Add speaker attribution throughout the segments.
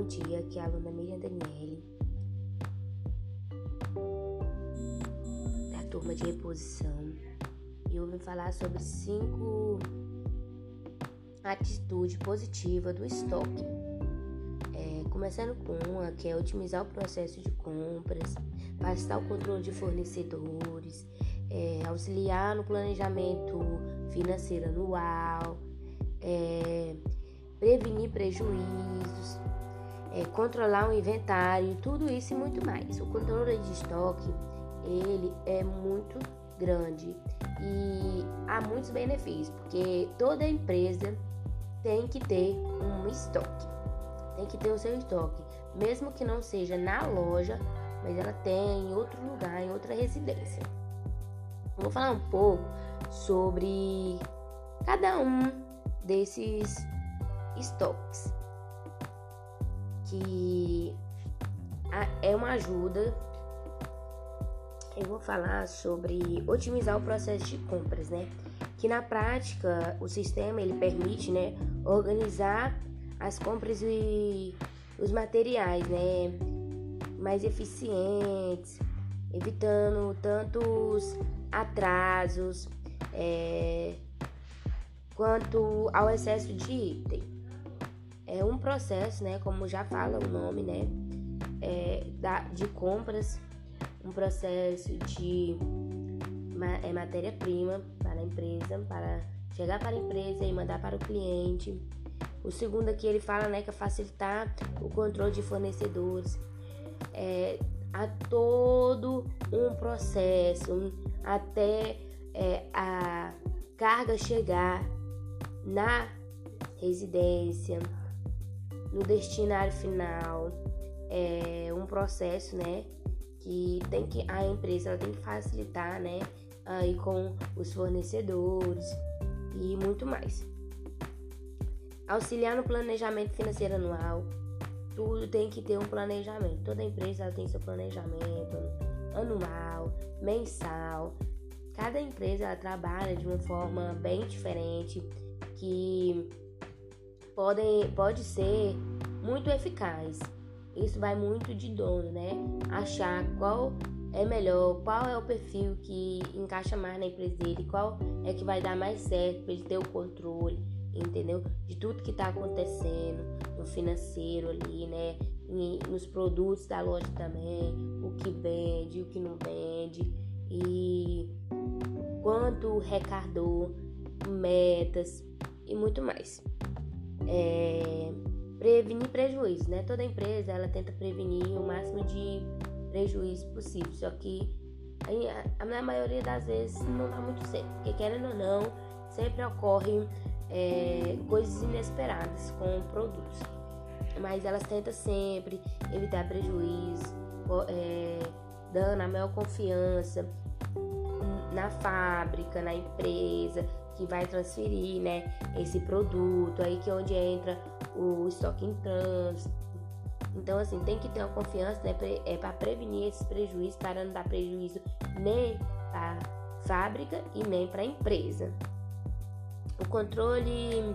Speaker 1: dia, aqui é a aluna Miriam Daniele, da turma de reposição, e eu vim falar sobre cinco atitudes positivas do estoque. É, começando com uma, que é otimizar o processo de compras, passar o controle de fornecedores, é, auxiliar no planejamento financeiro anual, é, prevenir prejuízos, é, controlar o inventário, tudo isso e muito mais. O controle de estoque ele é muito grande e há muitos benefícios, porque toda empresa tem que ter um estoque, tem que ter o seu estoque, mesmo que não seja na loja, mas ela tem em outro lugar, em outra residência. Vou falar um pouco sobre cada um desses estoques que é uma ajuda. Eu vou falar sobre otimizar o processo de compras, né? Que na prática o sistema ele permite, né, organizar as compras e os materiais, né, mais eficientes, evitando tantos atrasos é, quanto ao excesso de item é um processo, né, como já fala o nome, né, é, da, de compras, um processo de é, matéria-prima para a empresa, para chegar para a empresa e mandar para o cliente. O segundo aqui ele fala, né, que é facilitar o controle de fornecedores. É, a todo um processo até é, a carga chegar na residência, no destinário final. É um processo, né? Que tem que a empresa tem que facilitar, né? Aí com os fornecedores e muito mais. Auxiliar no planejamento financeiro anual. Tudo tem que ter um planejamento. Toda empresa tem seu planejamento anual, mensal. Cada empresa trabalha de uma forma bem diferente que podem, pode ser muito eficaz. Isso vai muito de dono, né? Achar qual é melhor, qual é o perfil que encaixa mais na empresa dele, qual é que vai dar mais certo para ele ter o controle, entendeu? De tudo que está acontecendo no financeiro ali, né? E nos produtos da loja também, o que vende, o que não vende e quanto recardou, metas e muito mais é, prevenir prejuízo, né? Toda empresa ela tenta prevenir o máximo de prejuízo possível, só que a, maioria das vezes não dá muito certo, porque querendo ou não, sempre ocorrem é, coisas inesperadas com produtos, mas elas tentam sempre evitar prejuízo, é, dando a maior confiança na fábrica, na empresa, que vai transferir, né, esse produto, aí que é onde entra o estoque em trânsito. Então, assim, tem que ter uma confiança, né, é para prevenir esses prejuízos, para não dar prejuízo nem para fábrica e nem para empresa. O controle,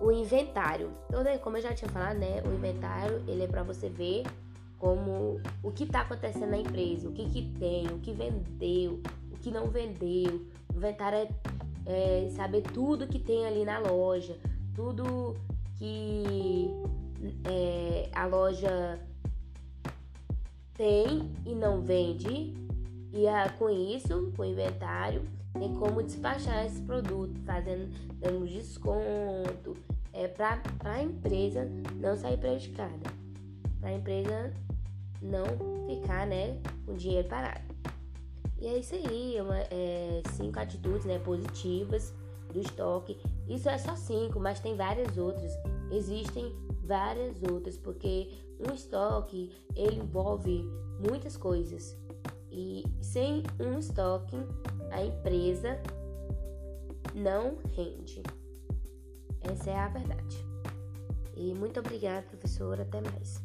Speaker 1: o inventário. Então, como eu já tinha falado, né, o inventário ele é para você ver como o que está acontecendo na empresa, o que, que tem, o que vendeu, o que não vendeu, Inventário é, é saber tudo que tem ali na loja, tudo que é, a loja tem e não vende. E a, com isso, com o inventário, tem como despachar esse produto, fazendo dando desconto, é, para a empresa não sair prejudicada, para a empresa não ficar né, com dinheiro parado. E é isso aí, é uma, é, cinco atitudes né, positivas do estoque. Isso é só cinco, mas tem várias outras. Existem várias outras, porque um estoque ele envolve muitas coisas. E sem um estoque, a empresa não rende. Essa é a verdade. E muito obrigada, professora. Até mais.